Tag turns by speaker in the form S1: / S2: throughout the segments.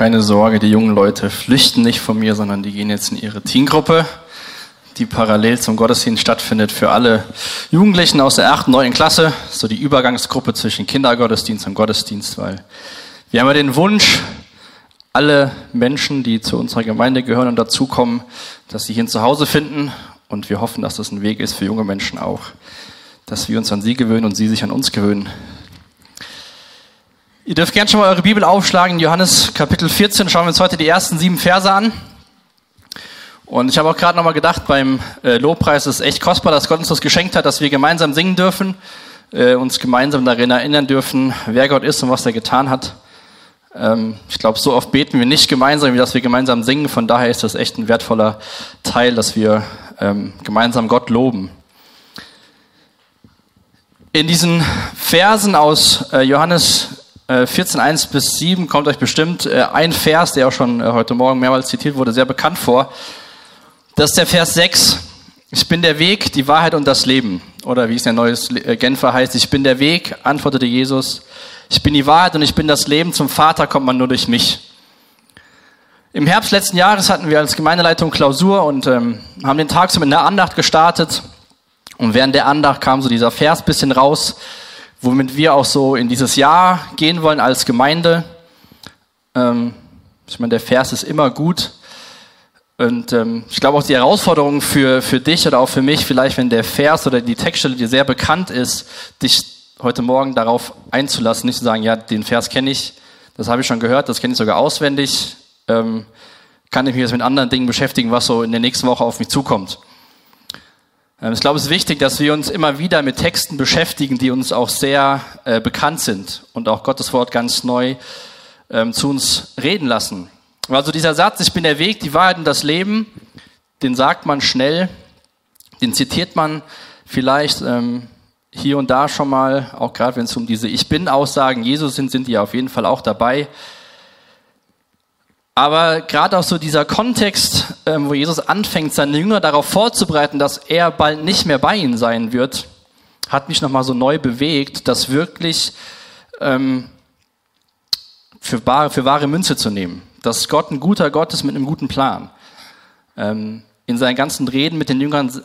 S1: Keine Sorge, die jungen Leute flüchten nicht von mir, sondern die gehen jetzt in ihre Teengruppe, die parallel zum Gottesdienst stattfindet für alle Jugendlichen aus der 8. und 9. Klasse, so die Übergangsgruppe zwischen Kindergottesdienst und Gottesdienst, weil wir haben ja den Wunsch, alle Menschen, die zu unserer Gemeinde gehören und dazukommen, dass sie hier ein Zuhause finden und wir hoffen, dass das ein Weg ist für junge Menschen auch, dass wir uns an sie gewöhnen und sie sich an uns gewöhnen. Ihr dürft gerne schon mal eure Bibel aufschlagen. Johannes Kapitel 14 schauen wir uns heute die ersten sieben Verse an. Und ich habe auch gerade nochmal gedacht, beim äh, Lobpreis ist es echt kostbar, dass Gott uns das geschenkt hat, dass wir gemeinsam singen dürfen, äh, uns gemeinsam darin erinnern dürfen, wer Gott ist und was er getan hat. Ähm, ich glaube, so oft beten wir nicht gemeinsam, wie dass wir gemeinsam singen. Von daher ist das echt ein wertvoller Teil, dass wir ähm, gemeinsam Gott loben. In diesen Versen aus äh, Johannes 14, äh, 1 bis 7 kommt euch bestimmt äh, ein Vers, der auch schon äh, heute Morgen mehrmals zitiert wurde, sehr bekannt vor. Das ist der Vers 6. Ich bin der Weg, die Wahrheit und das Leben. Oder wie es in der Neues Genfer heißt, ich bin der Weg, antwortete Jesus. Ich bin die Wahrheit und ich bin das Leben. Zum Vater kommt man nur durch mich. Im Herbst letzten Jahres hatten wir als Gemeindeleitung Klausur und ähm, haben den Tag so mit einer Andacht gestartet. Und während der Andacht kam so dieser Vers bisschen raus womit wir auch so in dieses Jahr gehen wollen als Gemeinde. Ähm, ich meine, der Vers ist immer gut. Und ähm, ich glaube auch die Herausforderung für, für dich oder auch für mich, vielleicht wenn der Vers oder die Textstelle dir sehr bekannt ist, dich heute Morgen darauf einzulassen, nicht zu sagen, ja, den Vers kenne ich, das habe ich schon gehört, das kenne ich sogar auswendig, ähm, kann ich mich jetzt mit anderen Dingen beschäftigen, was so in der nächsten Woche auf mich zukommt. Ähm, ich glaube, es ist wichtig, dass wir uns immer wieder mit Texten beschäftigen, die uns auch sehr äh, bekannt sind und auch Gottes Wort ganz neu ähm, zu uns reden lassen. Also dieser Satz, ich bin der Weg, die Wahrheit und das Leben, den sagt man schnell, den zitiert man vielleicht ähm, hier und da schon mal, auch gerade wenn es um diese Ich bin-Aussagen Jesus sind, sind die auf jeden Fall auch dabei. Aber gerade auch so dieser Kontext, ähm, wo Jesus anfängt, seine Jünger darauf vorzubereiten, dass er bald nicht mehr bei ihnen sein wird, hat mich nochmal so neu bewegt, das wirklich ähm, für, wahre, für wahre Münze zu nehmen. Dass Gott ein guter Gott ist mit einem guten Plan. Ähm, in seinen ganzen Reden mit den Jüngern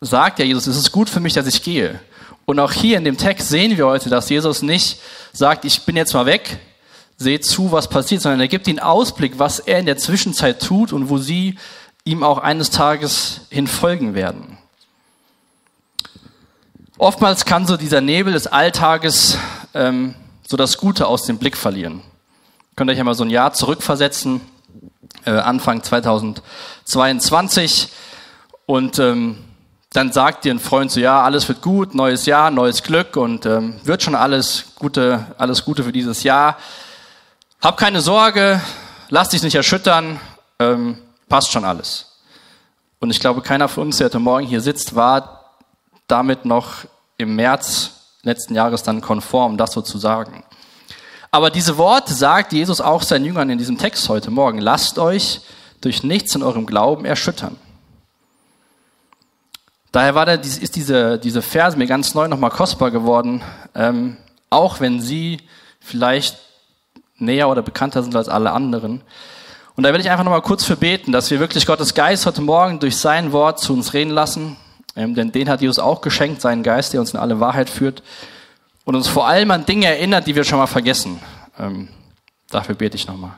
S1: sagt ja Jesus, es ist gut für mich, dass ich gehe. Und auch hier in dem Text sehen wir heute, dass Jesus nicht sagt, ich bin jetzt mal weg, seht zu, was passiert, sondern er gibt ihnen Ausblick, was er in der Zwischenzeit tut und wo sie ihm auch eines Tages hin folgen werden. Oftmals kann so dieser Nebel des Alltages ähm, so das Gute aus dem Blick verlieren. Könnt ihr euch einmal so ein Jahr zurückversetzen, äh, Anfang 2022 und ähm, dann sagt dir ein Freund so, ja, alles wird gut, neues Jahr, neues Glück und ähm, wird schon alles Gute, alles Gute für dieses Jahr. Hab keine Sorge, lass dich nicht erschüttern, ähm, passt schon alles. Und ich glaube, keiner von uns, der heute Morgen hier sitzt, war damit noch im März letzten Jahres dann konform, das so zu sagen. Aber diese Worte sagt Jesus auch seinen Jüngern in diesem Text heute Morgen. Lasst euch durch nichts in eurem Glauben erschüttern. Daher war der, ist diese, diese Verse mir ganz neu nochmal kostbar geworden, ähm, auch wenn sie vielleicht näher oder bekannter sind als alle anderen. Und da will ich einfach nochmal kurz für beten, dass wir wirklich Gottes Geist heute Morgen durch sein Wort zu uns reden lassen. Ähm, denn den hat Jesus auch geschenkt, seinen Geist, der uns in alle Wahrheit führt und uns vor allem an Dinge erinnert, die wir schon mal vergessen. Ähm, dafür bete ich nochmal.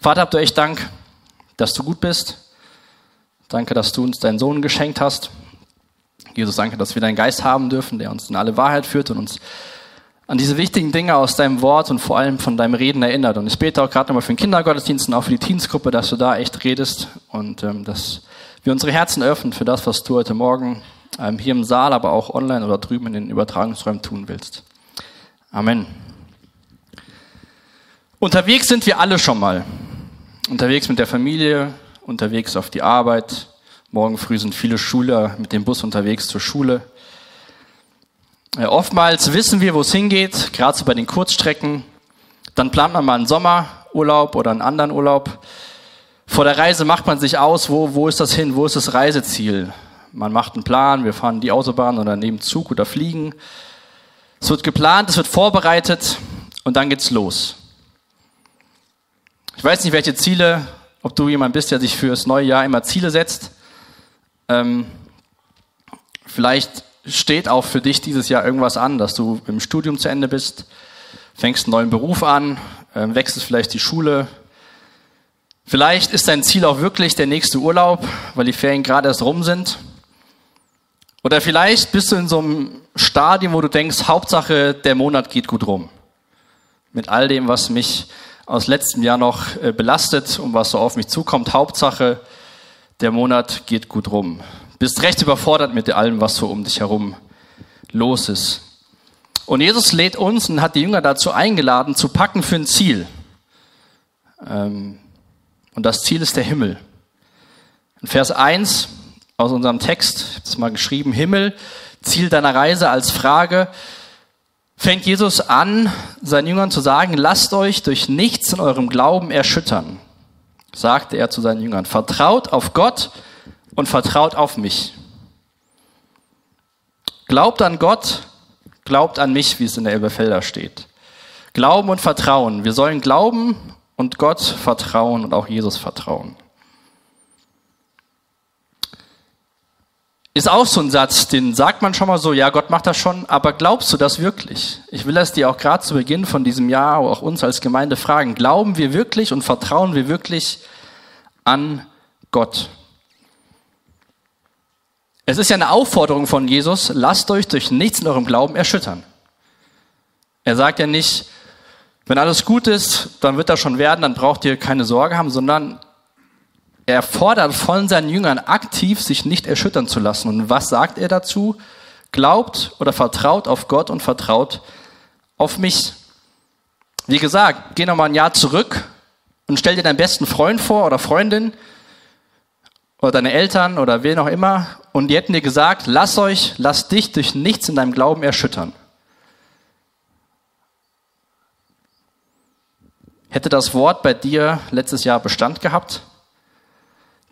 S1: Vater, habt ihr echt Dank, dass du gut bist. Danke, dass du uns deinen Sohn geschenkt hast. Jesus, danke, dass wir deinen Geist haben dürfen, der uns in alle Wahrheit führt und uns an diese wichtigen Dinge aus deinem Wort und vor allem von deinem Reden erinnert. Und ich bete auch gerade nochmal für den Kindergottesdienst und auch für die Teensgruppe, dass du da echt redest und ähm, dass wir unsere Herzen öffnen für das, was du heute Morgen ähm, hier im Saal, aber auch online oder drüben in den Übertragungsräumen tun willst. Amen. Unterwegs sind wir alle schon mal. Unterwegs mit der Familie, unterwegs auf die Arbeit. Morgen früh sind viele Schüler mit dem Bus unterwegs zur Schule. Oftmals wissen wir, wo es hingeht, gerade so bei den Kurzstrecken. Dann plant man mal einen Sommerurlaub oder einen anderen Urlaub. Vor der Reise macht man sich aus, wo, wo ist das hin, wo ist das Reiseziel. Man macht einen Plan, wir fahren die Autobahn oder nehmen Zug oder fliegen. Es wird geplant, es wird vorbereitet und dann geht's los. Ich weiß nicht, welche Ziele, ob du jemand bist, der sich für das neue Jahr immer Ziele setzt. Ähm, vielleicht steht auch für dich dieses Jahr irgendwas an, dass du im Studium zu Ende bist, fängst einen neuen Beruf an, äh, wechselst vielleicht die Schule. Vielleicht ist dein Ziel auch wirklich der nächste Urlaub, weil die Ferien gerade erst rum sind. Oder vielleicht bist du in so einem Stadium, wo du denkst, Hauptsache, der Monat geht gut rum. Mit all dem, was mich aus letztem Jahr noch äh, belastet und was so auf mich zukommt. Hauptsache, der Monat geht gut rum. Bist recht überfordert mit allem, was so um dich herum los ist. Und Jesus lädt uns und hat die Jünger dazu eingeladen, zu packen für ein Ziel. Ähm, und das Ziel ist der Himmel. In Vers 1 aus unserem Text, ich habe es mal geschrieben, Himmel, Ziel deiner Reise als Frage, fängt Jesus an, seinen Jüngern zu sagen, lasst euch durch nichts in eurem Glauben erschüttern, sagte er zu seinen Jüngern. Vertraut auf Gott und vertraut auf mich. Glaubt an Gott, glaubt an mich, wie es in der Elberfelder steht. Glauben und Vertrauen. Wir sollen glauben und Gott vertrauen und auch Jesus vertrauen. Ist auch so ein Satz, den sagt man schon mal so, ja, Gott macht das schon, aber glaubst du das wirklich? Ich will das dir auch gerade zu Beginn von diesem Jahr, auch uns als Gemeinde fragen. Glauben wir wirklich und vertrauen wir wirklich an Gott? Es ist ja eine Aufforderung von Jesus, lasst euch durch nichts in eurem Glauben erschüttern. Er sagt ja nicht, wenn alles gut ist, dann wird das schon werden, dann braucht ihr keine Sorge haben, sondern er fordert von seinen Jüngern aktiv, sich nicht erschüttern zu lassen. Und was sagt er dazu? Glaubt oder vertraut auf Gott und vertraut auf mich. Wie gesagt, geh nochmal ein Jahr zurück und stell dir deinen besten Freund vor oder Freundin oder deine Eltern oder wen auch immer und die hätten dir gesagt, lass euch, lass dich durch nichts in deinem Glauben erschüttern. Hätte das Wort bei dir letztes Jahr Bestand gehabt?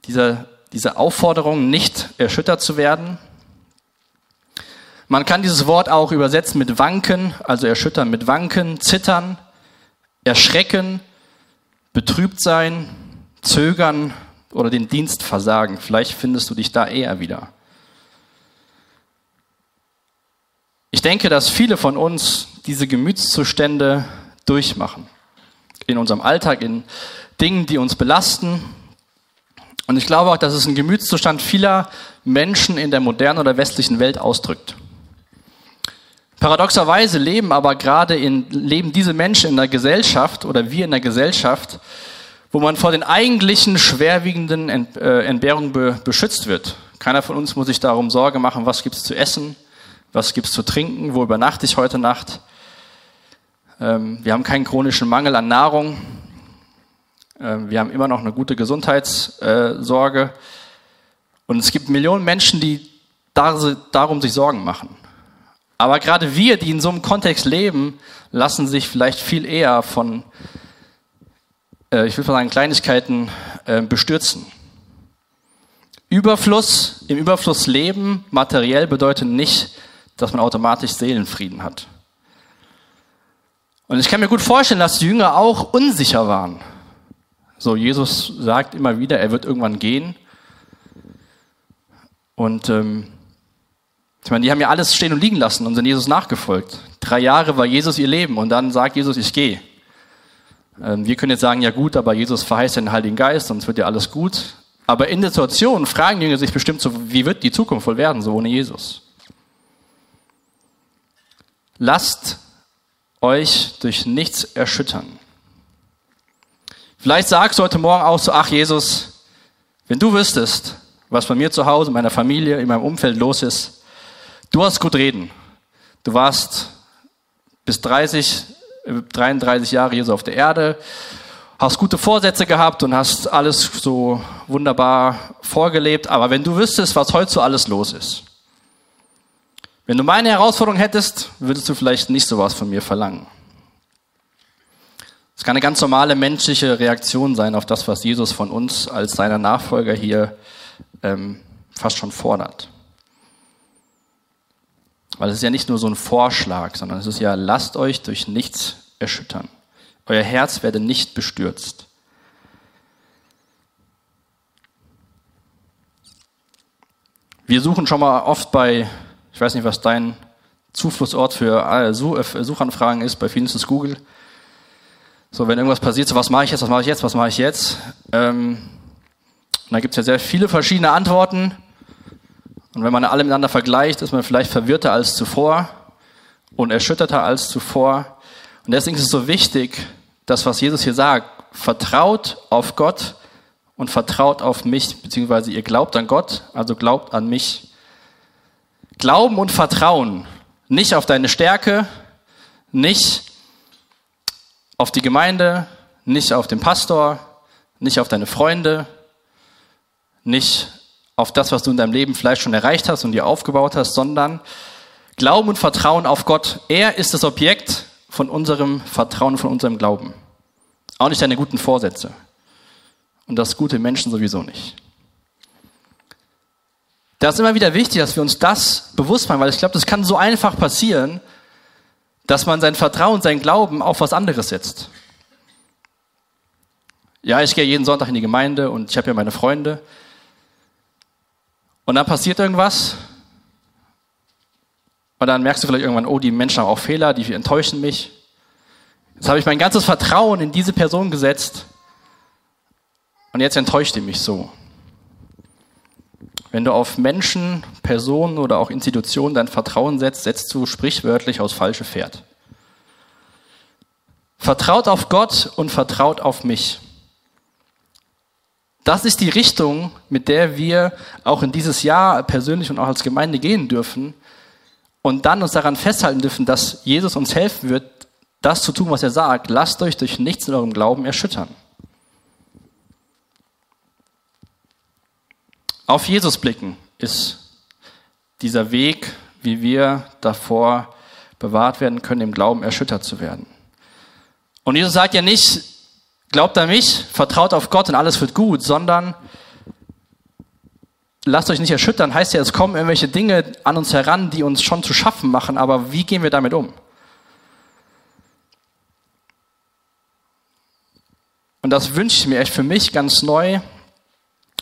S1: diese, diese Aufforderung, nicht erschüttert zu werden. Man kann dieses Wort auch übersetzen mit wanken, also erschüttern mit wanken, zittern, erschrecken, betrübt sein, zögern oder den Dienst versagen. Vielleicht findest du dich da eher wieder. Ich denke, dass viele von uns diese Gemütszustände durchmachen. In unserem Alltag, in Dingen, die uns belasten, und ich glaube auch, dass es einen Gemütszustand vieler Menschen in der modernen oder westlichen Welt ausdrückt. Paradoxerweise leben aber gerade in, leben diese Menschen in der Gesellschaft oder wir in der Gesellschaft, wo man vor den eigentlichen schwerwiegenden äh, Entbehrungen beschützt wird. Keiner von uns muss sich darum Sorge machen, was gibt's zu essen, was gibt's zu trinken, wo übernachte ich heute Nacht. Ähm, wir haben keinen chronischen Mangel an Nahrung. Ähm, wir haben immer noch eine gute Gesundheitssorge. Und es gibt Millionen Menschen, die darum sich Sorgen machen. Aber gerade wir, die in so einem Kontext leben, lassen sich vielleicht viel eher von, äh, ich will sagen, Kleinigkeiten äh, bestürzen. Überfluss, im Überfluss leben, materiell bedeutet nicht, dass man automatisch Seelenfrieden hat. Und ich kann mir gut vorstellen, dass die Jünger auch unsicher waren. So, Jesus sagt immer wieder, er wird irgendwann gehen. Und ähm, ich meine, die haben ja alles stehen und liegen lassen und sind Jesus nachgefolgt. Drei Jahre war Jesus ihr Leben und dann sagt Jesus, ich gehe. Ähm, wir können jetzt sagen, ja gut, aber Jesus verheißt den Heiligen Geist, sonst wird ja alles gut. Aber in der Situation fragen die Jünger sich bestimmt so, wie wird die Zukunft wohl werden, so ohne Jesus? Lasst euch durch nichts erschüttern. Vielleicht sagst du heute Morgen auch so, ach Jesus, wenn du wüsstest, was bei mir zu Hause, in meiner Familie, in meinem Umfeld los ist, du hast gut reden. Du warst bis 30, 33 Jahre hier so auf der Erde, hast gute Vorsätze gehabt und hast alles so wunderbar vorgelebt. Aber wenn du wüsstest, was heute so alles los ist, wenn du meine Herausforderung hättest, würdest du vielleicht nicht sowas von mir verlangen. Es kann eine ganz normale menschliche Reaktion sein auf das, was Jesus von uns als seiner Nachfolger hier ähm, fast schon fordert. Weil es ist ja nicht nur so ein Vorschlag, sondern es ist ja, lasst euch durch nichts erschüttern. Euer Herz werde nicht bestürzt. Wir suchen schon mal oft bei, ich weiß nicht, was dein Zuflussort äh, äh, für Suchanfragen ist, bei vielen ist es Google. So, wenn irgendwas passiert, so was mache ich jetzt, was mache ich jetzt, was mache ich jetzt? Ähm, da gibt es ja sehr viele verschiedene Antworten. Und wenn man alle miteinander vergleicht, ist man vielleicht verwirrter als zuvor und erschütterter als zuvor. Und deswegen ist es so wichtig, das, was Jesus hier sagt, vertraut auf Gott und vertraut auf mich, beziehungsweise ihr glaubt an Gott, also glaubt an mich. Glauben und Vertrauen, nicht auf deine Stärke, nicht auf die Gemeinde, nicht auf den Pastor, nicht auf deine Freunde, nicht auf das, was du in deinem Leben vielleicht schon erreicht hast und dir aufgebaut hast, sondern Glauben und Vertrauen auf Gott. Er ist das Objekt von unserem Vertrauen, von unserem Glauben. Auch nicht deine guten Vorsätze. Und das gute Menschen sowieso nicht. Da ist immer wieder wichtig, dass wir uns das bewusst machen, weil ich glaube, das kann so einfach passieren, dass man sein Vertrauen, sein Glauben auf was anderes setzt. Ja, ich gehe jeden Sonntag in die Gemeinde und ich habe ja meine Freunde. Und dann passiert irgendwas. Und dann merkst du vielleicht irgendwann, oh, die Menschen haben auch Fehler, die enttäuschen mich. Jetzt habe ich mein ganzes Vertrauen in diese Person gesetzt. Und jetzt enttäuscht die mich so. Wenn du auf Menschen, Personen oder auch Institutionen dein Vertrauen setzt, setzt du sprichwörtlich aus falsche Pferd. Vertraut auf Gott und vertraut auf mich. Das ist die Richtung, mit der wir auch in dieses Jahr persönlich und auch als Gemeinde gehen dürfen und dann uns daran festhalten dürfen, dass Jesus uns helfen wird, das zu tun, was er sagt. Lasst euch durch nichts in eurem Glauben erschüttern. Auf Jesus blicken ist dieser Weg, wie wir davor bewahrt werden können, im Glauben erschüttert zu werden. Und Jesus sagt ja nicht, glaubt an mich, vertraut auf Gott und alles wird gut, sondern lasst euch nicht erschüttern, heißt ja, es kommen irgendwelche Dinge an uns heran, die uns schon zu schaffen machen, aber wie gehen wir damit um? Und das wünsche ich mir echt für mich ganz neu,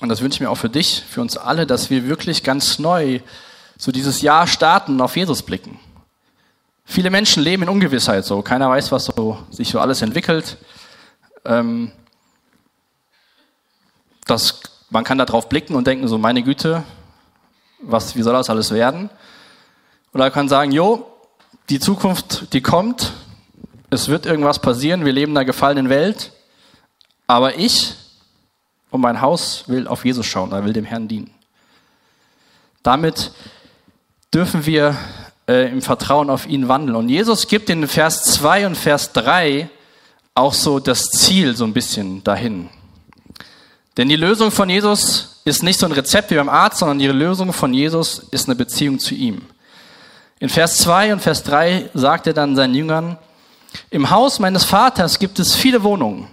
S1: und das wünsche ich mir auch für dich, für uns alle, dass wir wirklich ganz neu so dieses Jahr starten und auf Jesus blicken. Viele Menschen leben in Ungewissheit so. Keiner weiß, was so, sich so alles entwickelt. Ähm, das, man kann da drauf blicken und denken so, meine Güte, was, wie soll das alles werden? Oder man kann sagen, jo, die Zukunft, die kommt, es wird irgendwas passieren, wir leben in einer gefallenen Welt, aber ich und mein Haus will auf Jesus schauen, er will dem Herrn dienen. Damit dürfen wir äh, im Vertrauen auf ihn wandeln. Und Jesus gibt in Vers 2 und Vers 3 auch so das Ziel so ein bisschen dahin. Denn die Lösung von Jesus ist nicht so ein Rezept wie beim Arzt, sondern die Lösung von Jesus ist eine Beziehung zu ihm. In Vers 2 und Vers 3 sagt er dann seinen Jüngern, im Haus meines Vaters gibt es viele Wohnungen.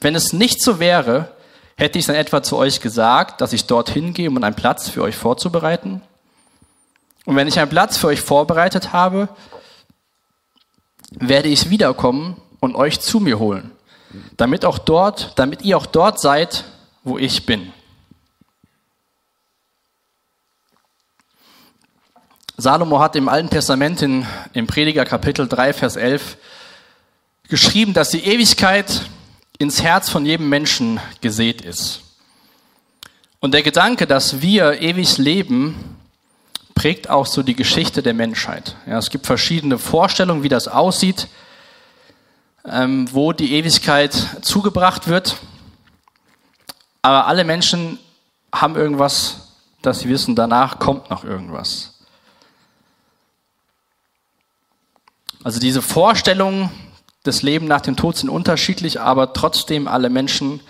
S1: Wenn es nicht so wäre, Hätte ich dann etwa zu euch gesagt, dass ich dorthin gehe, um einen Platz für euch vorzubereiten? Und wenn ich einen Platz für euch vorbereitet habe, werde ich wiederkommen und euch zu mir holen, damit auch dort, damit ihr auch dort seid, wo ich bin. Salomo hat im Alten Testament in, im Prediger Kapitel 3, Vers 11 geschrieben, dass die Ewigkeit ins Herz von jedem Menschen gesät ist. Und der Gedanke, dass wir ewig leben, prägt auch so die Geschichte der Menschheit. Ja, es gibt verschiedene Vorstellungen, wie das aussieht, ähm, wo die Ewigkeit zugebracht wird. Aber alle Menschen haben irgendwas, dass sie wissen, danach kommt noch irgendwas. Also diese Vorstellung, das Leben nach dem Tod sind unterschiedlich, aber trotzdem alle Menschen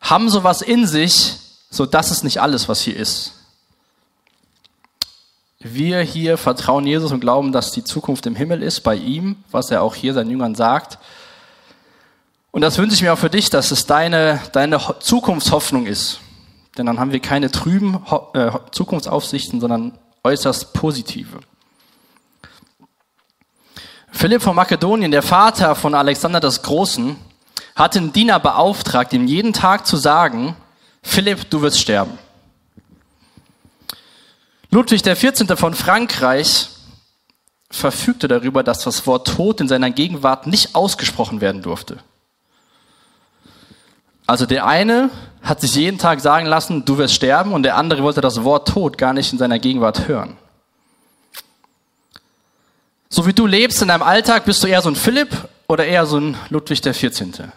S1: haben sowas in sich, so das ist nicht alles, was hier ist. Wir hier vertrauen Jesus und glauben, dass die Zukunft im Himmel ist, bei ihm, was er auch hier seinen Jüngern sagt. Und das wünsche ich mir auch für dich, dass es deine, deine Zukunftshoffnung ist. Denn dann haben wir keine trüben äh, Zukunftsaufsichten, sondern äußerst positive. Philipp von Makedonien, der Vater von Alexander des Großen, hat den Diener beauftragt, ihm jeden Tag zu sagen, Philipp, du wirst sterben. Ludwig XIV. von Frankreich verfügte darüber, dass das Wort Tod in seiner Gegenwart nicht ausgesprochen werden durfte. Also der eine hat sich jeden Tag sagen lassen, du wirst sterben, und der andere wollte das Wort Tod gar nicht in seiner Gegenwart hören. So wie du lebst in deinem Alltag, bist du eher so ein Philipp oder eher so ein Ludwig XIV.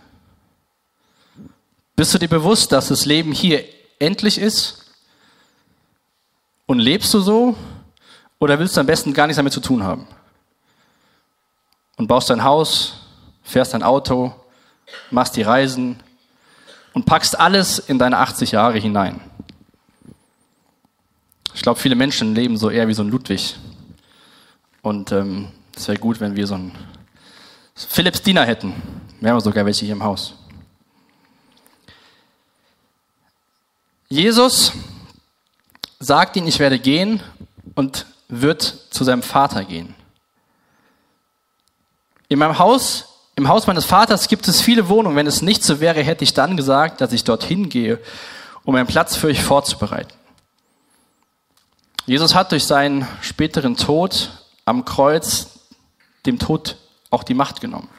S1: Bist du dir bewusst, dass das Leben hier endlich ist? Und lebst du so? Oder willst du am besten gar nichts damit zu tun haben? Und baust dein Haus, fährst dein Auto, machst die Reisen und packst alles in deine 80 Jahre hinein. Ich glaube, viele Menschen leben so eher wie so ein Ludwig. Und ähm, es wäre gut, wenn wir so einen Philips Diener hätten. Wir haben sogar welche hier im Haus. Jesus sagt ihnen, ich werde gehen und wird zu seinem Vater gehen. In meinem Haus, im Haus meines Vaters gibt es viele Wohnungen. Wenn es nicht so wäre, hätte ich dann gesagt, dass ich dorthin gehe, um einen Platz für euch vorzubereiten. Jesus hat durch seinen späteren Tod am Kreuz dem Tod auch die Macht genommen.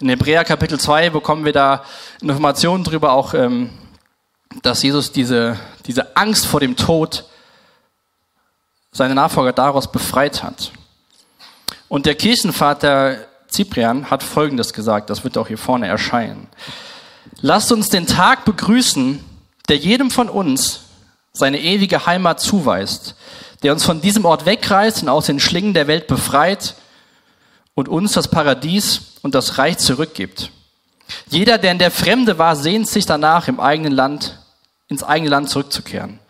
S1: In Hebräer Kapitel 2 bekommen wir da Informationen darüber, auch ähm, dass Jesus diese, diese Angst vor dem Tod seine Nachfolger daraus befreit hat. Und der Kirchenvater Cyprian hat Folgendes gesagt, das wird auch hier vorne erscheinen. Lasst uns den Tag begrüßen, der jedem von uns seine ewige Heimat zuweist, der uns von diesem Ort wegreißt und aus den Schlingen der Welt befreit und uns das Paradies und das Reich zurückgibt. Jeder, der in der Fremde war, sehnt sich danach, im eigenen Land ins eigene Land zurückzukehren.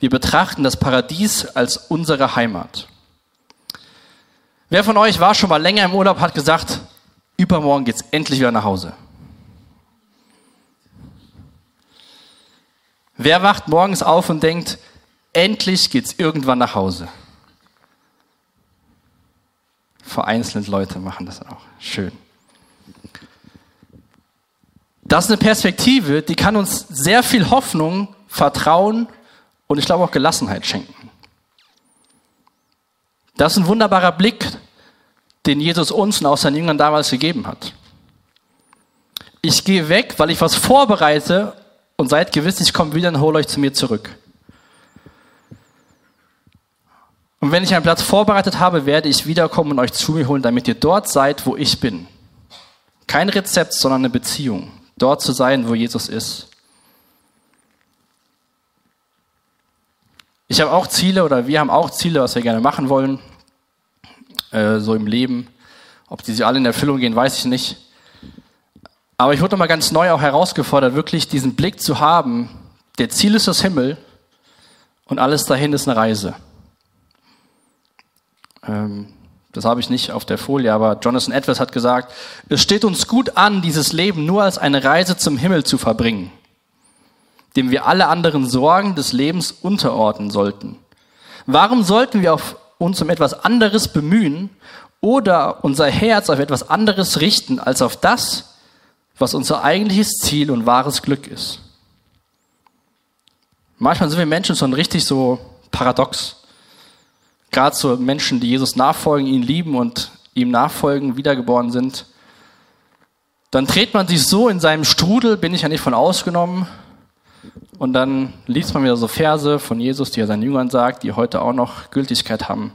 S1: Wir betrachten das Paradies als unsere Heimat. Wer von euch war schon mal länger im Urlaub, hat gesagt, übermorgen geht's endlich wieder nach Hause. Wer wacht morgens auf und denkt, endlich geht's irgendwann nach Hause? Vereinzelt Leute machen das auch. Schön. Das ist eine Perspektive, die kann uns sehr viel Hoffnung, Vertrauen und ich glaube auch Gelassenheit schenken. Das ist ein wunderbarer Blick, den Jesus uns und auch seinen Jüngern damals gegeben hat. Ich gehe weg, weil ich was vorbereite und seid gewiss, ich komme wieder und hole euch zu mir zurück. Und wenn ich einen Platz vorbereitet habe, werde ich wiederkommen und euch zu mir holen, damit ihr dort seid, wo ich bin. Kein Rezept, sondern eine Beziehung dort zu sein, wo Jesus ist. Ich habe auch Ziele oder wir haben auch Ziele, was wir gerne machen wollen, äh, so im Leben. Ob die alle in Erfüllung gehen, weiß ich nicht. Aber ich wurde nochmal ganz neu auch herausgefordert, wirklich diesen Blick zu haben. Der Ziel ist das Himmel und alles dahin ist eine Reise. Ähm, das habe ich nicht auf der Folie, aber Jonathan Edwards hat gesagt, es steht uns gut an, dieses Leben nur als eine Reise zum Himmel zu verbringen, dem wir alle anderen Sorgen des Lebens unterordnen sollten. Warum sollten wir uns um etwas anderes bemühen oder unser Herz auf etwas anderes richten als auf das, was unser eigentliches Ziel und wahres Glück ist? Manchmal sind wir Menschen schon richtig so paradox gerade so Menschen, die Jesus nachfolgen, ihn lieben und ihm nachfolgen, wiedergeboren sind, dann dreht man sich so in seinem Strudel, bin ich ja nicht von ausgenommen, und dann liest man wieder so Verse von Jesus, die er seinen Jüngern sagt, die heute auch noch Gültigkeit haben.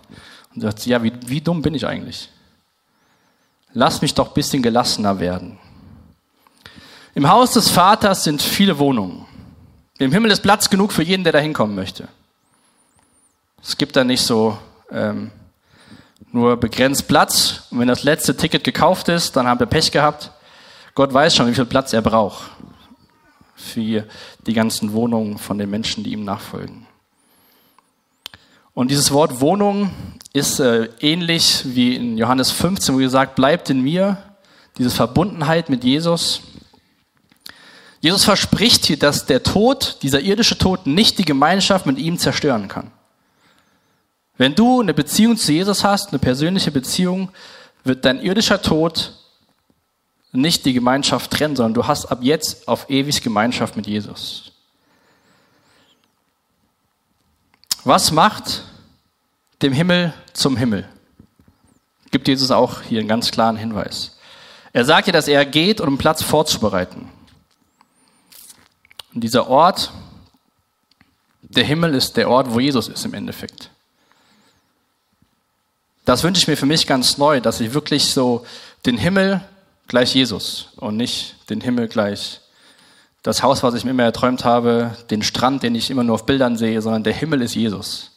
S1: Und sagt, ja, wie, wie dumm bin ich eigentlich? Lass mich doch ein bisschen gelassener werden. Im Haus des Vaters sind viele Wohnungen. Im Himmel ist Platz genug für jeden, der da hinkommen möchte. Es gibt da nicht so ähm, nur begrenzt Platz. Und wenn das letzte Ticket gekauft ist, dann haben wir Pech gehabt. Gott weiß schon, wie viel Platz er braucht für die ganzen Wohnungen von den Menschen, die ihm nachfolgen. Und dieses Wort Wohnung ist äh, ähnlich wie in Johannes 15, wo gesagt, bleibt in mir, diese Verbundenheit mit Jesus. Jesus verspricht hier, dass der Tod, dieser irdische Tod, nicht die Gemeinschaft mit ihm zerstören kann. Wenn du eine Beziehung zu Jesus hast, eine persönliche Beziehung, wird dein irdischer Tod nicht die Gemeinschaft trennen, sondern du hast ab jetzt auf ewig Gemeinschaft mit Jesus. Was macht dem Himmel zum Himmel. Gibt Jesus auch hier einen ganz klaren Hinweis. Er sagt ja, dass er geht, um Platz vorzubereiten. Und dieser Ort, der Himmel ist der Ort, wo Jesus ist im Endeffekt. Das wünsche ich mir für mich ganz neu, dass ich wirklich so den Himmel gleich Jesus und nicht den Himmel gleich das Haus, was ich mir immer erträumt habe, den Strand, den ich immer nur auf Bildern sehe, sondern der Himmel ist Jesus.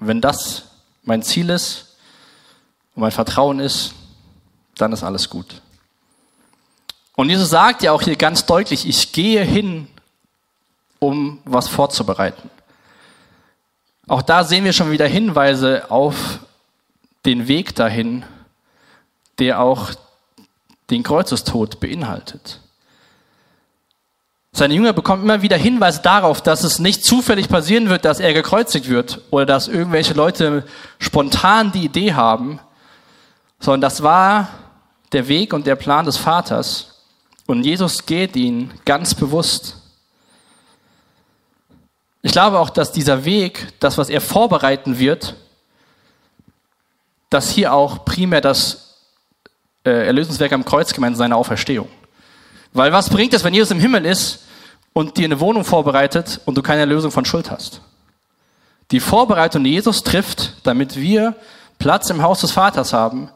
S1: Und wenn das mein Ziel ist und mein Vertrauen ist, dann ist alles gut. Und Jesus sagt ja auch hier ganz deutlich, ich gehe hin, um was vorzubereiten. Auch da sehen wir schon wieder Hinweise auf den Weg dahin, der auch den Kreuzestod beinhaltet. Seine Jünger bekommen immer wieder Hinweise darauf, dass es nicht zufällig passieren wird, dass er gekreuzigt wird oder dass irgendwelche Leute spontan die Idee haben, sondern das war der Weg und der Plan des Vaters. Und Jesus geht ihn ganz bewusst. Ich glaube auch, dass dieser Weg, das, was er vorbereiten wird, dass hier auch primär das äh, Erlösungswerk am Kreuz gemeint seine Auferstehung. Weil was bringt es, wenn Jesus im Himmel ist und dir eine Wohnung vorbereitet und du keine Erlösung von Schuld hast? Die Vorbereitung, die Jesus trifft, damit wir Platz im Haus des Vaters haben,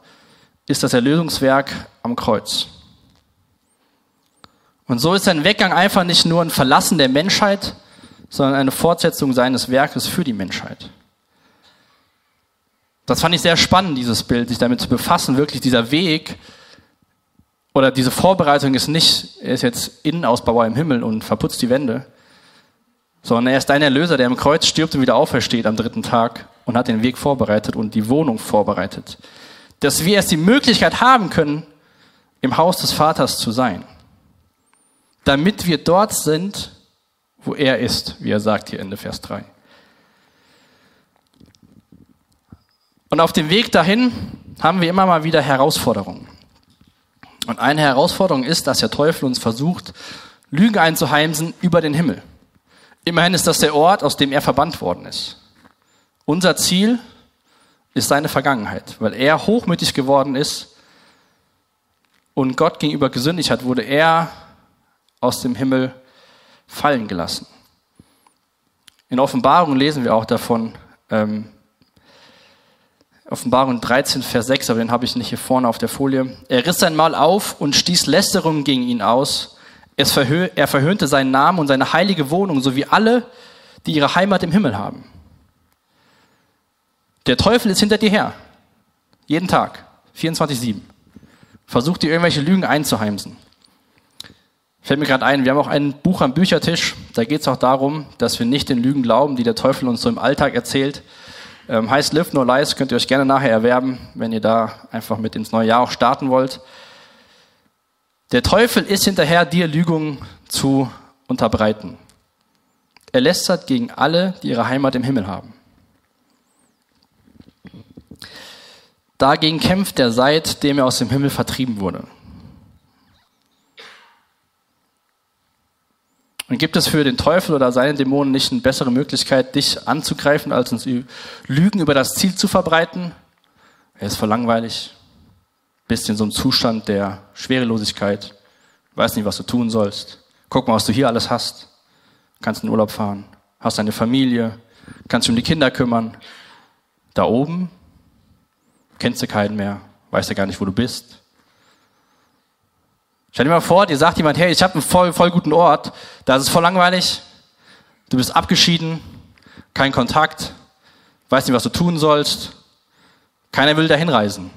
S1: ist das Erlösungswerk am Kreuz. Und so ist sein Weggang einfach nicht nur ein Verlassen der Menschheit, sondern eine Fortsetzung seines Werkes für die Menschheit. Das fand ich sehr spannend, dieses Bild, sich damit zu befassen. Wirklich dieser Weg oder diese Vorbereitung ist nicht, er ist jetzt Innenausbauer im Himmel und verputzt die Wände, sondern er ist dein Erlöser, der im Kreuz stirbt und wieder aufersteht am dritten Tag und hat den Weg vorbereitet und die Wohnung vorbereitet. Dass wir erst die Möglichkeit haben können, im Haus des Vaters zu sein. Damit wir dort sind, wo er ist, wie er sagt hier Ende Vers 3. Und auf dem Weg dahin haben wir immer mal wieder Herausforderungen. Und eine Herausforderung ist, dass der Teufel uns versucht, Lügen einzuheimsen über den Himmel. Immerhin ist das der Ort, aus dem er verbannt worden ist. Unser Ziel ist seine Vergangenheit, weil er hochmütig geworden ist und Gott gegenüber gesündigt hat, wurde er aus dem Himmel fallen gelassen. In Offenbarung lesen wir auch davon, ähm, Offenbarung 13, Vers 6, aber den habe ich nicht hier vorne auf der Folie. Er riss sein Maul auf und stieß Lästerung gegen ihn aus. Verhö er verhöhnte seinen Namen und seine heilige Wohnung, sowie alle, die ihre Heimat im Himmel haben. Der Teufel ist hinter dir her. Jeden Tag. 24-7. Versucht dir irgendwelche Lügen einzuheimsen. Fällt mir gerade ein, wir haben auch ein Buch am Büchertisch. Da geht es auch darum, dass wir nicht den Lügen glauben, die der Teufel uns so im Alltag erzählt, ähm, heißt Live No Lies, könnt ihr euch gerne nachher erwerben, wenn ihr da einfach mit ins neue Jahr auch starten wollt. Der Teufel ist hinterher, dir Lügungen zu unterbreiten. Er lästert gegen alle, die ihre Heimat im Himmel haben. Dagegen kämpft er, seitdem er aus dem Himmel vertrieben wurde. Und gibt es für den Teufel oder seine Dämonen nicht eine bessere Möglichkeit, dich anzugreifen, als uns Lügen über das Ziel zu verbreiten? Er ist voll langweilig, bist in so einem Zustand der Schwerelosigkeit, weiß nicht, was du tun sollst. Guck mal, was du hier alles hast. Kannst in Urlaub fahren, hast eine Familie, kannst dich um die Kinder kümmern. Da oben kennst du keinen mehr, weißt du gar nicht, wo du bist. Stell dir mal vor, dir sagt jemand, hey, ich habe einen voll, voll guten Ort, da ist es voll langweilig, du bist abgeschieden, kein Kontakt, weißt nicht, was du tun sollst, keiner will dahin reisen.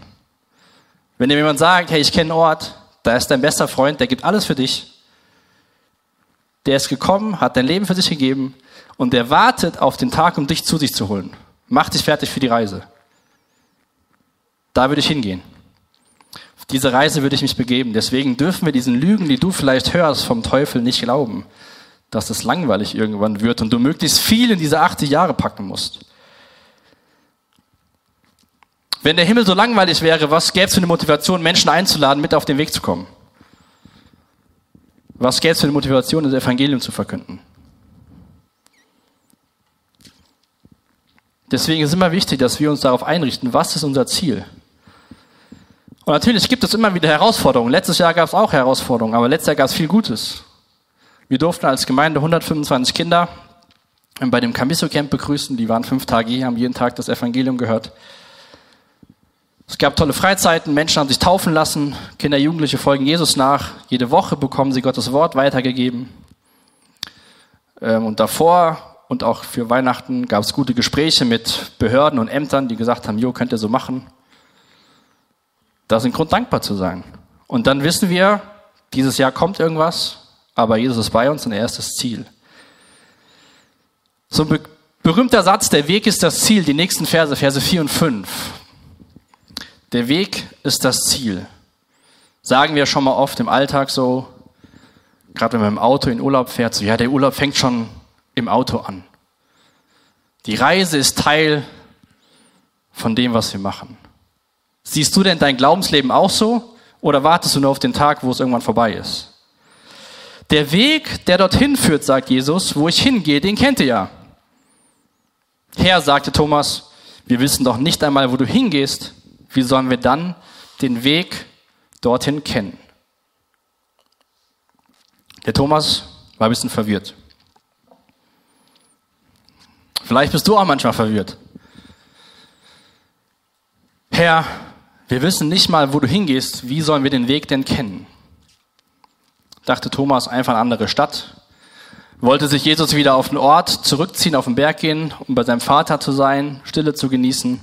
S1: Wenn dir jemand sagt, hey, ich kenne einen Ort, da ist dein bester Freund, der gibt alles für dich, der ist gekommen, hat dein Leben für sich gegeben und der wartet auf den Tag, um dich zu sich zu holen. Mach dich fertig für die Reise. Da würde ich hingehen diese Reise würde ich mich begeben. Deswegen dürfen wir diesen Lügen, die du vielleicht hörst vom Teufel, nicht glauben, dass es langweilig irgendwann wird und du möglichst viel in diese 80 Jahre packen musst. Wenn der Himmel so langweilig wäre, was gäbe es für eine Motivation, Menschen einzuladen, mit auf den Weg zu kommen? Was gäbe es für eine Motivation, das Evangelium zu verkünden? Deswegen ist es immer wichtig, dass wir uns darauf einrichten, was ist unser Ziel. Und natürlich gibt es immer wieder Herausforderungen. Letztes Jahr gab es auch Herausforderungen, aber letztes Jahr gab es viel Gutes. Wir durften als Gemeinde 125 Kinder bei dem Camiso Camp begrüßen. Die waren fünf Tage hier, haben jeden Tag das Evangelium gehört. Es gab tolle Freizeiten, Menschen haben sich taufen lassen, Kinder, Jugendliche folgen Jesus nach. Jede Woche bekommen sie Gottes Wort weitergegeben. Ähm, und davor und auch für Weihnachten gab es gute Gespräche mit Behörden und Ämtern, die gesagt haben, jo, könnt ihr so machen. Da ist ein Grund, dankbar zu sein. Und dann wissen wir, dieses Jahr kommt irgendwas, aber Jesus ist bei uns und er ist das Ziel. So ein be berühmter Satz, der Weg ist das Ziel, die nächsten Verse, Verse 4 und 5. Der Weg ist das Ziel. Sagen wir schon mal oft im Alltag so, gerade wenn man im Auto in Urlaub fährt, so, ja, der Urlaub fängt schon im Auto an. Die Reise ist Teil von dem, was wir machen. Siehst du denn dein Glaubensleben auch so oder wartest du nur auf den Tag, wo es irgendwann vorbei ist? Der Weg, der dorthin führt, sagt Jesus, wo ich hingehe, den kennt ihr ja. Herr, sagte Thomas, wir wissen doch nicht einmal, wo du hingehst. Wie sollen wir dann den Weg dorthin kennen? Der Thomas war ein bisschen verwirrt. Vielleicht bist du auch manchmal verwirrt. Herr, wir wissen nicht mal, wo du hingehst. Wie sollen wir den Weg denn kennen? Dachte Thomas, einfach eine andere Stadt. Wollte sich Jesus wieder auf den Ort zurückziehen, auf den Berg gehen, um bei seinem Vater zu sein, Stille zu genießen.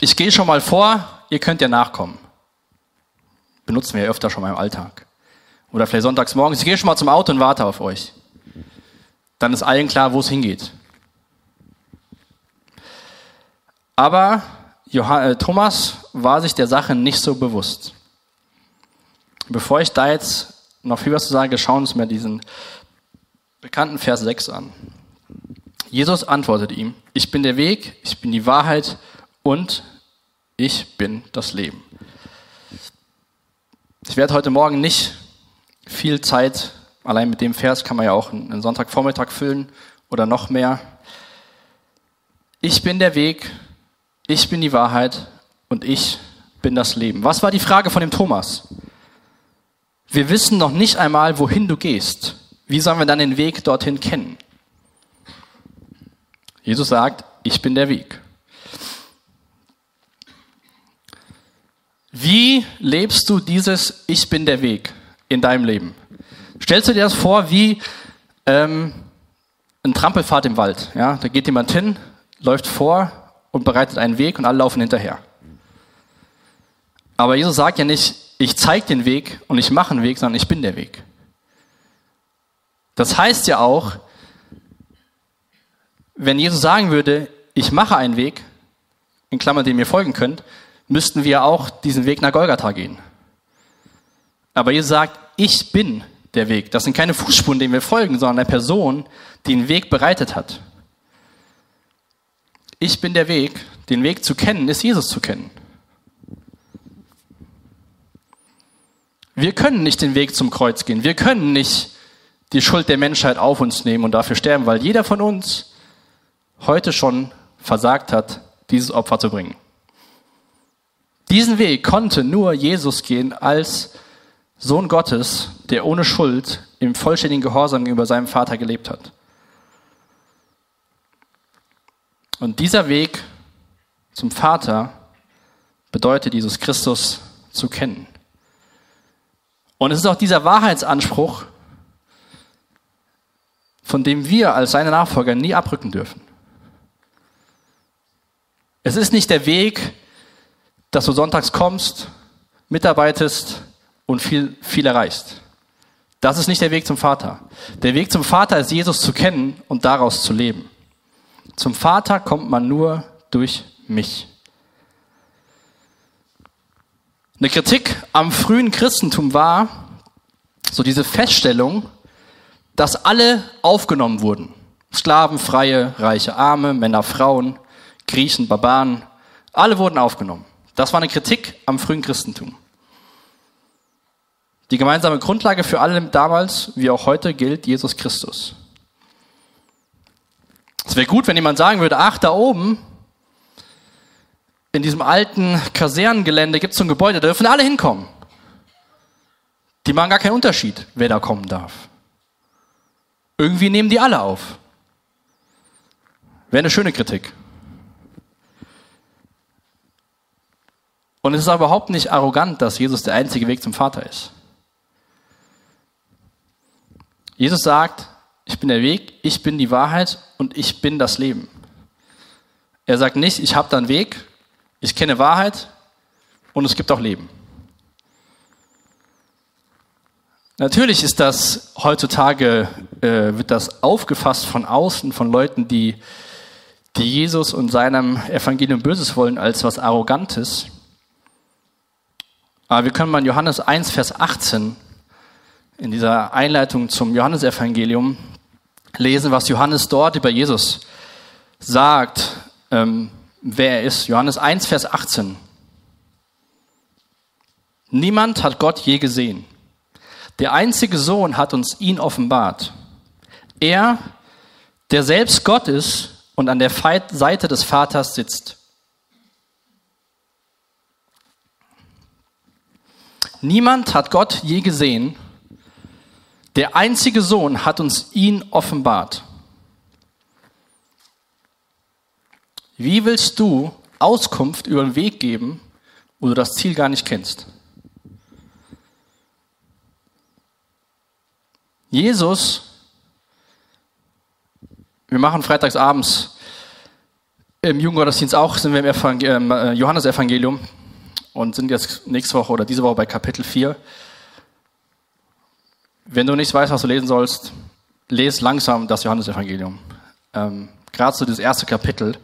S1: Ich gehe schon mal vor, ihr könnt ja nachkommen. Benutzen wir ja öfter schon mal im Alltag. Oder vielleicht sonntags morgens. Ich gehe schon mal zum Auto und warte auf euch. Dann ist allen klar, wo es hingeht. Aber Thomas war sich der Sache nicht so bewusst. Bevor ich da jetzt noch viel was zu sagen, schauen wir uns mal diesen bekannten Vers 6 an. Jesus antwortet ihm, ich bin der Weg, ich bin die Wahrheit und ich bin das Leben. Ich werde heute Morgen nicht viel Zeit, allein mit dem Vers kann man ja auch einen Sonntagvormittag füllen oder noch mehr. Ich bin der Weg, ich bin die Wahrheit und ich bin das Leben. Was war die Frage von dem Thomas? Wir wissen noch nicht einmal, wohin du gehst. Wie sollen wir dann den Weg dorthin kennen? Jesus sagt, ich bin der Weg. Wie lebst du dieses Ich bin der Weg in deinem Leben? Stellst du dir das vor wie ähm, ein Trampelfahrt im Wald? Ja, da geht jemand hin, läuft vor und bereitet einen Weg und alle laufen hinterher. Aber Jesus sagt ja nicht, ich zeige den Weg und ich mache einen Weg, sondern ich bin der Weg. Das heißt ja auch, wenn Jesus sagen würde, ich mache einen Weg, in Klammern, den ihr folgen könnt, müssten wir auch diesen Weg nach Golgatha gehen. Aber Jesus sagt, ich bin der Weg. Das sind keine Fußspuren, denen wir folgen, sondern eine Person, die den Weg bereitet hat. Ich bin der Weg. Den Weg zu kennen, ist Jesus zu kennen. Wir können nicht den Weg zum Kreuz gehen. Wir können nicht die Schuld der Menschheit auf uns nehmen und dafür sterben, weil jeder von uns heute schon versagt hat, dieses Opfer zu bringen. Diesen Weg konnte nur Jesus gehen als Sohn Gottes, der ohne Schuld im vollständigen Gehorsam gegenüber seinem Vater gelebt hat. Und dieser Weg zum Vater bedeutet, Jesus Christus zu kennen. Und es ist auch dieser Wahrheitsanspruch, von dem wir als seine Nachfolger nie abrücken dürfen. Es ist nicht der Weg, dass du sonntags kommst, mitarbeitest und viel, viel erreichst. Das ist nicht der Weg zum Vater. Der Weg zum Vater ist Jesus zu kennen und daraus zu leben. Zum Vater kommt man nur durch mich. Eine Kritik am frühen Christentum war so diese Feststellung, dass alle aufgenommen wurden. Sklaven, Freie, Reiche, Arme, Männer, Frauen, Griechen, Barbaren, alle wurden aufgenommen. Das war eine Kritik am frühen Christentum. Die gemeinsame Grundlage für alle damals, wie auch heute, gilt Jesus Christus. Es wäre gut, wenn jemand sagen würde, ach, da oben, in diesem alten Kasernengelände gibt es so ein Gebäude, da dürfen alle hinkommen. Die machen gar keinen Unterschied, wer da kommen darf. Irgendwie nehmen die alle auf. Wäre eine schöne Kritik. Und es ist überhaupt nicht arrogant, dass Jesus der einzige Weg zum Vater ist. Jesus sagt, ich bin der Weg, ich bin die Wahrheit und ich bin das Leben. Er sagt nicht, ich habe da einen Weg, ich kenne Wahrheit und es gibt auch Leben. Natürlich ist das heutzutage, äh, wird das aufgefasst von außen, von Leuten, die, die Jesus und seinem Evangelium Böses wollen, als was Arrogantes. Aber wir können mal in Johannes 1, Vers 18 in dieser Einleitung zum Johannesevangelium lesen, was Johannes dort über Jesus sagt, ähm, wer er ist. Johannes 1, Vers 18. Niemand hat Gott je gesehen. Der einzige Sohn hat uns ihn offenbart. Er, der selbst Gott ist und an der Seite des Vaters sitzt. Niemand hat Gott je gesehen. Der einzige Sohn hat uns ihn offenbart. Wie willst du Auskunft über den Weg geben, wo du das Ziel gar nicht kennst? Jesus, wir machen freitagsabends im Jugendgottesdienst auch, sind wir im Evangel äh, Johannesevangelium und sind jetzt nächste Woche oder diese Woche bei Kapitel 4. Wenn du nicht weißt, was du lesen sollst, lese langsam das Johannesevangelium. Ähm, Gerade so das erste Kapitel.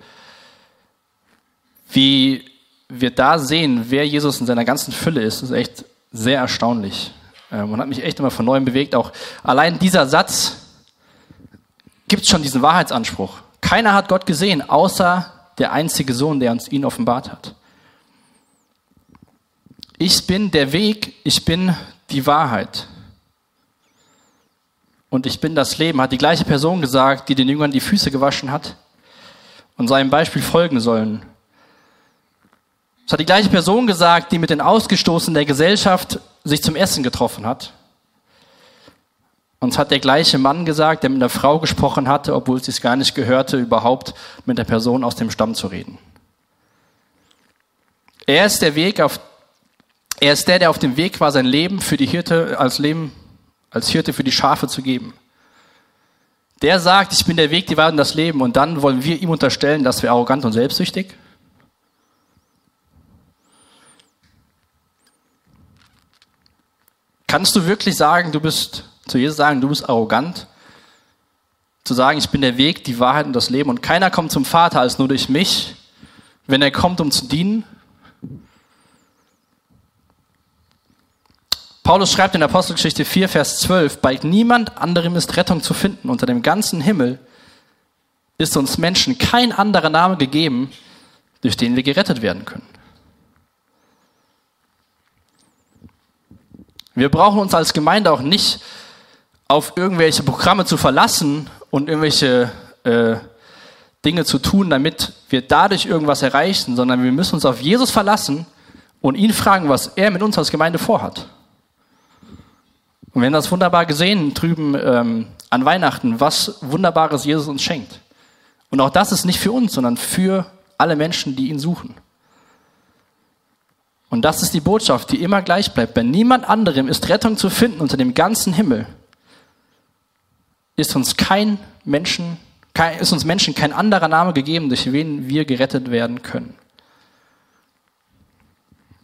S1: Wie wir da sehen, wer Jesus in seiner ganzen Fülle ist, ist echt sehr erstaunlich. Ähm, und hat mich echt immer von neuem bewegt. Auch allein dieser Satz gibt schon diesen Wahrheitsanspruch. Keiner hat Gott gesehen, außer der einzige Sohn, der uns ihn offenbart hat. Ich bin der Weg, ich bin die Wahrheit. Und ich bin das Leben, hat die gleiche Person gesagt, die den Jüngern die Füße gewaschen hat und seinem Beispiel folgen sollen. Es hat die gleiche Person gesagt, die mit den Ausgestoßenen der Gesellschaft sich zum Essen getroffen hat. Und es hat der gleiche Mann gesagt, der mit einer Frau gesprochen hatte, obwohl es sich gar nicht gehörte, überhaupt mit der Person aus dem Stamm zu reden. Er ist der Weg auf, er ist der, der auf dem Weg war, sein Leben für die Hirte, als Leben, als Hirte für die Schafe zu geben. Der sagt, ich bin der Weg, die Wahrheit und das Leben. Und dann wollen wir ihm unterstellen, dass wir arrogant und selbstsüchtig? Kannst du wirklich sagen, du bist, zu Jesus sagen, du bist arrogant? Zu sagen, ich bin der Weg, die Wahrheit und das Leben und keiner kommt zum Vater als nur durch mich, wenn er kommt, um zu dienen? Paulus schreibt in Apostelgeschichte 4, Vers 12, bei niemand anderem ist Rettung zu finden. Unter dem ganzen Himmel ist uns Menschen kein anderer Name gegeben, durch den wir gerettet werden können. Wir brauchen uns als Gemeinde auch nicht auf irgendwelche Programme zu verlassen und irgendwelche äh, Dinge zu tun, damit wir dadurch irgendwas erreichen, sondern wir müssen uns auf Jesus verlassen und ihn fragen, was er mit uns als Gemeinde vorhat. Und wir haben das wunderbar gesehen drüben ähm, an Weihnachten, was Wunderbares Jesus uns schenkt. Und auch das ist nicht für uns, sondern für alle Menschen, die ihn suchen. Und das ist die Botschaft, die immer gleich bleibt. Bei niemand anderem ist Rettung zu finden unter dem ganzen Himmel. Ist uns kein Menschen, ist uns Menschen kein anderer Name gegeben, durch wen wir gerettet werden können.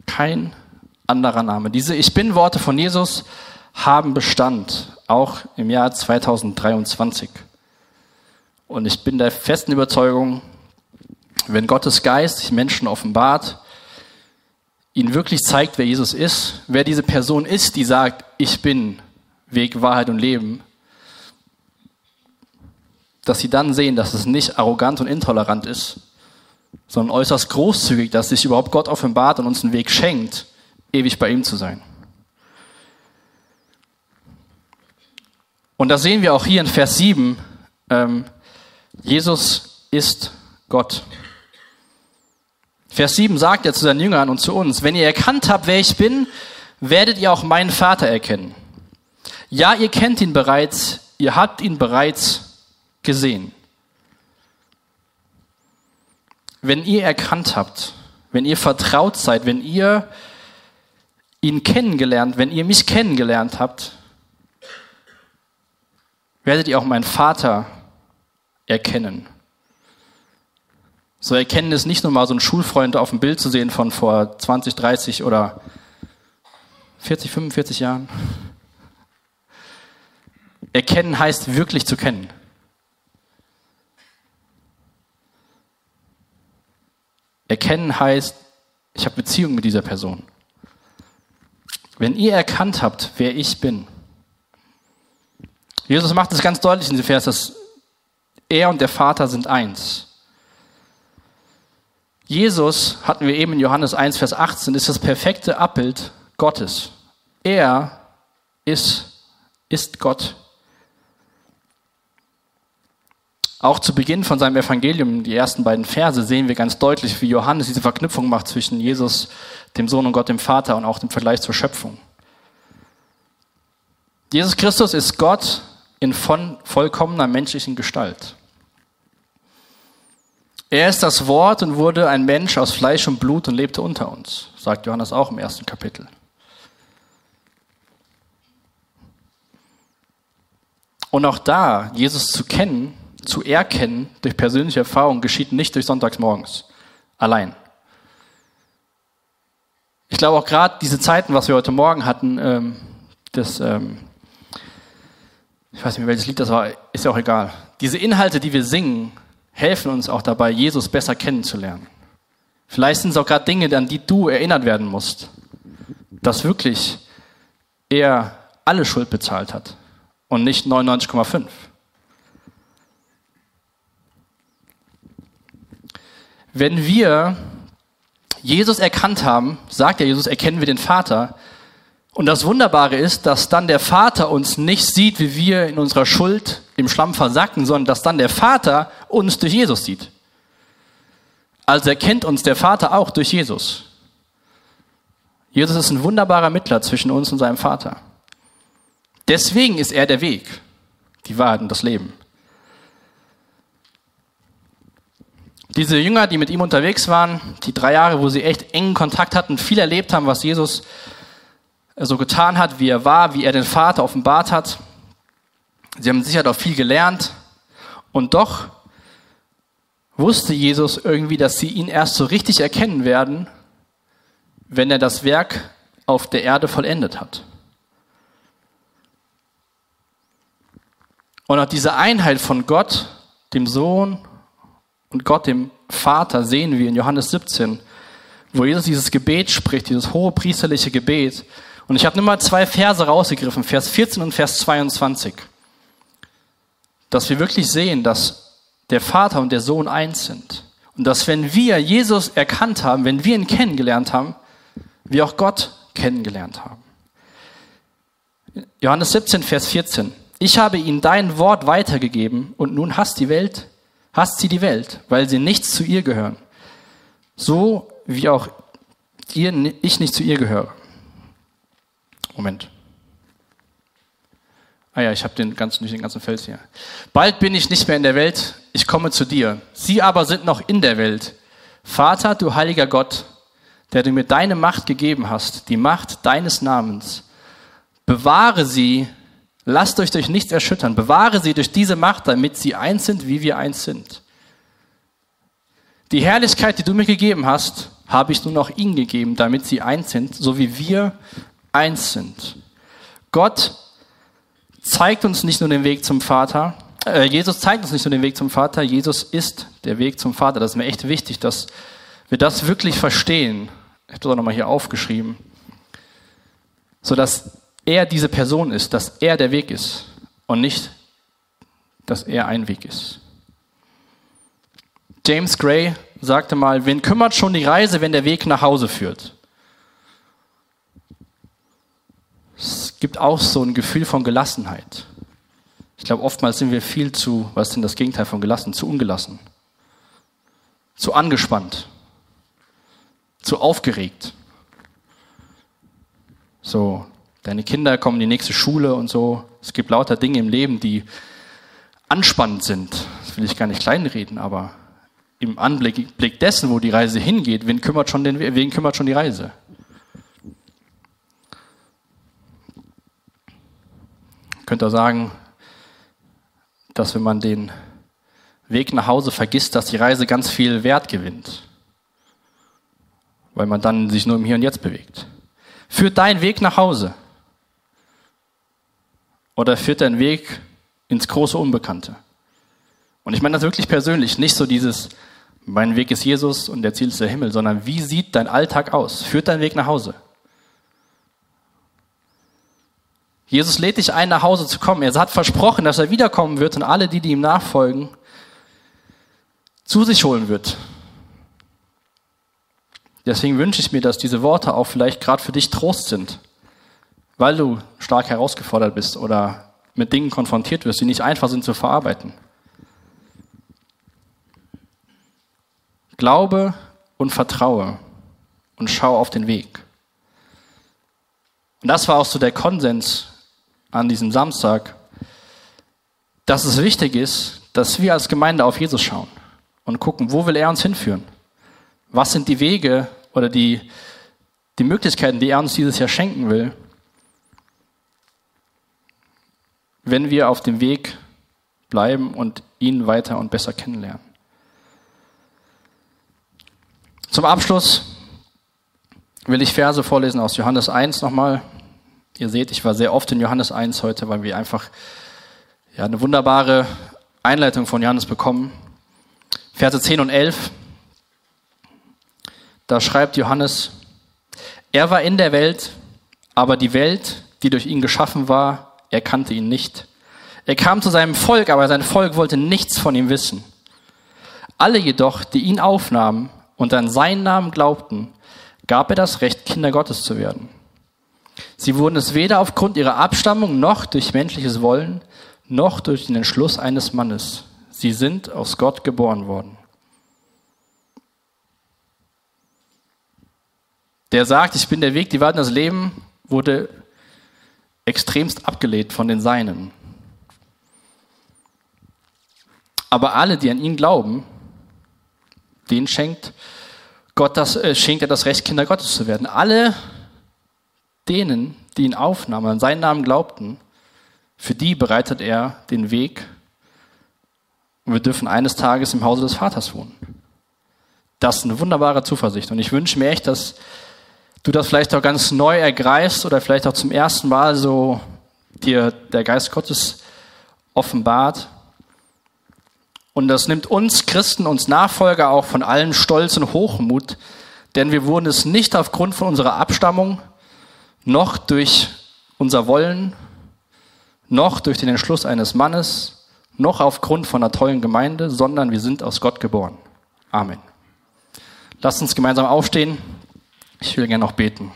S1: Kein anderer Name. Diese Ich Bin-Worte von Jesus haben Bestand, auch im Jahr 2023. Und ich bin der festen Überzeugung, wenn Gottes Geist sich Menschen offenbart, ihnen wirklich zeigt, wer Jesus ist, wer diese Person ist, die sagt, ich bin Weg, Wahrheit und Leben, dass sie dann sehen, dass es nicht arrogant und intolerant ist, sondern äußerst großzügig, dass sich überhaupt Gott offenbart und uns einen Weg schenkt, ewig bei ihm zu sein. Und da sehen wir auch hier in Vers 7, ähm, Jesus ist Gott. Vers 7 sagt er zu seinen Jüngern und zu uns, wenn ihr erkannt habt, wer ich bin, werdet ihr auch meinen Vater erkennen. Ja, ihr kennt ihn bereits, ihr habt ihn bereits gesehen. Wenn ihr erkannt habt, wenn ihr vertraut seid, wenn ihr ihn kennengelernt, wenn ihr mich kennengelernt habt, werdet ihr auch meinen Vater erkennen. So erkennen ist nicht nur mal so ein Schulfreund auf dem Bild zu sehen von vor 20, 30 oder 40, 45 Jahren. Erkennen heißt wirklich zu kennen. Erkennen heißt, ich habe Beziehung mit dieser Person. Wenn ihr erkannt habt, wer ich bin. Jesus macht es ganz deutlich in diesem Vers, dass er und der Vater sind eins. Jesus, hatten wir eben in Johannes 1, Vers 18, ist das perfekte Abbild Gottes. Er ist, ist Gott. Auch zu Beginn von seinem Evangelium, die ersten beiden Verse, sehen wir ganz deutlich, wie Johannes diese Verknüpfung macht zwischen Jesus, dem Sohn und Gott, dem Vater und auch dem Vergleich zur Schöpfung. Jesus Christus ist Gott in von vollkommener menschlichen Gestalt. Er ist das Wort und wurde ein Mensch aus Fleisch und Blut und lebte unter uns, sagt Johannes auch im ersten Kapitel. Und auch da, Jesus zu kennen, zu erkennen durch persönliche Erfahrung geschieht nicht durch Sonntagsmorgens allein. Ich glaube auch gerade diese Zeiten, was wir heute Morgen hatten, ähm, das, ähm, ich weiß nicht mehr welches Lied das war, ist ja auch egal. Diese Inhalte, die wir singen, helfen uns auch dabei, Jesus besser kennenzulernen. Vielleicht sind es auch gerade Dinge, an die du erinnert werden musst, dass wirklich er alle Schuld bezahlt hat und nicht 99,5. Wenn wir Jesus erkannt haben, sagt ja Jesus, erkennen wir den Vater. Und das Wunderbare ist, dass dann der Vater uns nicht sieht, wie wir in unserer Schuld im Schlamm versacken, sondern dass dann der Vater uns durch Jesus sieht. Also erkennt uns der Vater auch durch Jesus. Jesus ist ein wunderbarer Mittler zwischen uns und seinem Vater. Deswegen ist er der Weg, die Wahrheit und das Leben. Diese Jünger, die mit ihm unterwegs waren, die drei Jahre, wo sie echt engen Kontakt hatten, viel erlebt haben, was Jesus so getan hat, wie er war, wie er den Vater offenbart hat. Sie haben sicher auch viel gelernt. Und doch wusste Jesus irgendwie, dass sie ihn erst so richtig erkennen werden, wenn er das Werk auf der Erde vollendet hat. Und auch diese Einheit von Gott, dem Sohn und Gott, dem Vater, sehen wir in Johannes 17, wo Jesus dieses Gebet spricht, dieses hohe priesterliche Gebet. Und ich habe nur mal zwei Verse rausgegriffen, Vers 14 und Vers 22. Dass wir wirklich sehen, dass der Vater und der Sohn eins sind. Und dass wenn wir Jesus erkannt haben, wenn wir ihn kennengelernt haben, wir auch Gott kennengelernt haben. Johannes 17, Vers 14. Ich habe ihnen dein Wort weitergegeben und nun hasst die Welt hasst sie die Welt, weil sie nichts zu ihr gehören. So wie auch ihr, ich nicht zu ihr gehöre. Moment. Ah ja, ich habe den ganzen, den ganzen Fels hier. Bald bin ich nicht mehr in der Welt, ich komme zu dir. Sie aber sind noch in der Welt. Vater, du heiliger Gott, der du mir deine Macht gegeben hast, die Macht deines Namens, bewahre sie Lasst euch durch nichts erschüttern. Bewahre sie durch diese Macht, damit sie eins sind, wie wir eins sind. Die Herrlichkeit, die du mir gegeben hast, habe ich nun auch ihnen gegeben, damit sie eins sind, so wie wir eins sind. Gott zeigt uns nicht nur den Weg zum Vater, äh, Jesus zeigt uns nicht nur den Weg zum Vater, Jesus ist der Weg zum Vater. Das ist mir echt wichtig, dass wir das wirklich verstehen. Ich habe das auch nochmal hier aufgeschrieben. Sodass er diese Person ist, dass er der Weg ist und nicht, dass er ein Weg ist. James Gray sagte mal, wen kümmert schon die Reise, wenn der Weg nach Hause führt? Es gibt auch so ein Gefühl von Gelassenheit. Ich glaube, oftmals sind wir viel zu, was ist denn das Gegenteil von gelassen? Zu ungelassen. Zu angespannt. Zu aufgeregt. So, deine Kinder kommen in die nächste Schule und so. Es gibt lauter Dinge im Leben, die anspannend sind. Das will ich gar nicht kleinreden, aber im Anblick dessen, wo die Reise hingeht, wen kümmert schon, den, wen kümmert schon die Reise? Könnt ihr sagen, dass wenn man den Weg nach Hause vergisst, dass die Reise ganz viel Wert gewinnt, weil man dann sich nur im Hier und Jetzt bewegt. Führt dein Weg nach Hause oder führt dein Weg ins große Unbekannte? Und ich meine das wirklich persönlich, nicht so dieses, mein Weg ist Jesus und der Ziel ist der Himmel, sondern wie sieht dein Alltag aus? Führt dein Weg nach Hause? Jesus lädt dich ein, nach Hause zu kommen. Er hat versprochen, dass er wiederkommen wird und alle, die, die ihm nachfolgen, zu sich holen wird. Deswegen wünsche ich mir, dass diese Worte auch vielleicht gerade für dich Trost sind, weil du stark herausgefordert bist oder mit Dingen konfrontiert wirst, die nicht einfach sind zu verarbeiten. Glaube und vertraue und schau auf den Weg. Und das war auch so der Konsens an diesem Samstag, dass es wichtig ist, dass wir als Gemeinde auf Jesus schauen und gucken, wo will er uns hinführen? Was sind die Wege oder die, die Möglichkeiten, die er uns dieses Jahr schenken will, wenn wir auf dem Weg bleiben und ihn weiter und besser kennenlernen. Zum Abschluss will ich Verse vorlesen aus Johannes 1 nochmal, Ihr seht, ich war sehr oft in Johannes 1 heute, weil wir einfach ja, eine wunderbare Einleitung von Johannes bekommen. Verse 10 und 11. Da schreibt Johannes, er war in der Welt, aber die Welt, die durch ihn geschaffen war, erkannte ihn nicht. Er kam zu seinem Volk, aber sein Volk wollte nichts von ihm wissen. Alle jedoch, die ihn aufnahmen und an seinen Namen glaubten, gab er das Recht, Kinder Gottes zu werden. Sie wurden es weder aufgrund ihrer Abstammung noch durch menschliches Wollen noch durch den Entschluss eines Mannes. Sie sind aus Gott geboren worden. Der sagt, ich bin der Weg, die Wahrheit und das Leben, wurde extremst abgelehnt von den Seinen. Aber alle, die an ihn glauben, denen schenkt Gott das, äh, schenkt er das Recht, Kinder Gottes zu werden. Alle, denen, die ihn aufnahmen, an seinen Namen glaubten, für die bereitet er den Weg und wir dürfen eines Tages im Hause des Vaters wohnen. Das ist eine wunderbare Zuversicht und ich wünsche mir echt, dass du das vielleicht auch ganz neu ergreifst oder vielleicht auch zum ersten Mal so dir der Geist Gottes offenbart. Und das nimmt uns Christen, uns Nachfolger auch von allen Stolz und Hochmut, denn wir wurden es nicht aufgrund von unserer Abstammung, noch durch unser Wollen, noch durch den Entschluss eines Mannes, noch aufgrund von einer tollen Gemeinde, sondern wir sind aus Gott geboren. Amen. Lasst uns gemeinsam aufstehen. Ich will gerne noch beten.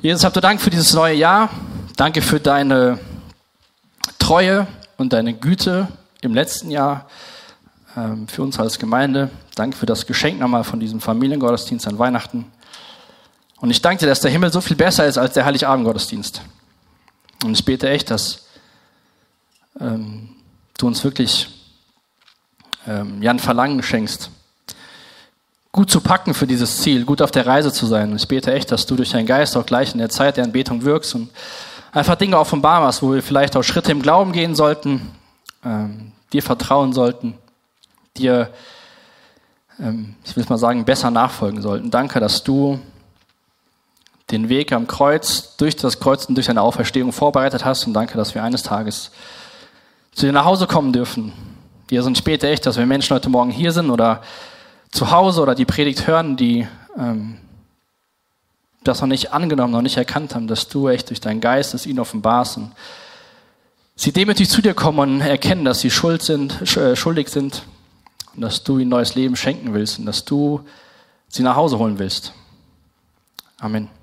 S1: Jesus, habt ihr Dank für dieses neue Jahr. Danke für deine Treue und deine Güte im letzten Jahr ähm, für uns als Gemeinde. Danke für das Geschenk nochmal von diesem Familiengottesdienst an Weihnachten. Und ich danke dir, dass der Himmel so viel besser ist als der Heiligabend-Gottesdienst. Und ich bete echt, dass ähm, du uns wirklich ähm, ja, ein Verlangen schenkst, gut zu packen für dieses Ziel, gut auf der Reise zu sein. Und ich bete echt, dass du durch deinen Geist auch gleich in der Zeit der Anbetung wirkst und einfach Dinge offenbar machst, wo wir vielleicht auch Schritte im Glauben gehen sollten, ähm, dir vertrauen sollten, dir, ähm, ich will es mal sagen, besser nachfolgen sollten. Danke, dass du den Weg am Kreuz, durch das Kreuz und durch deine Auferstehung vorbereitet hast. Und danke, dass wir eines Tages zu dir nach Hause kommen dürfen. Wir sind später echt, dass wir Menschen heute Morgen hier sind oder zu Hause oder die Predigt hören, die ähm, das noch nicht angenommen, noch nicht erkannt haben, dass du echt durch deinen Geist es ihnen offenbarst und sie demütig zu dir kommen und erkennen, dass sie schuld sind, äh, schuldig sind und dass du ihnen neues Leben schenken willst und dass du sie nach Hause holen willst. Amen.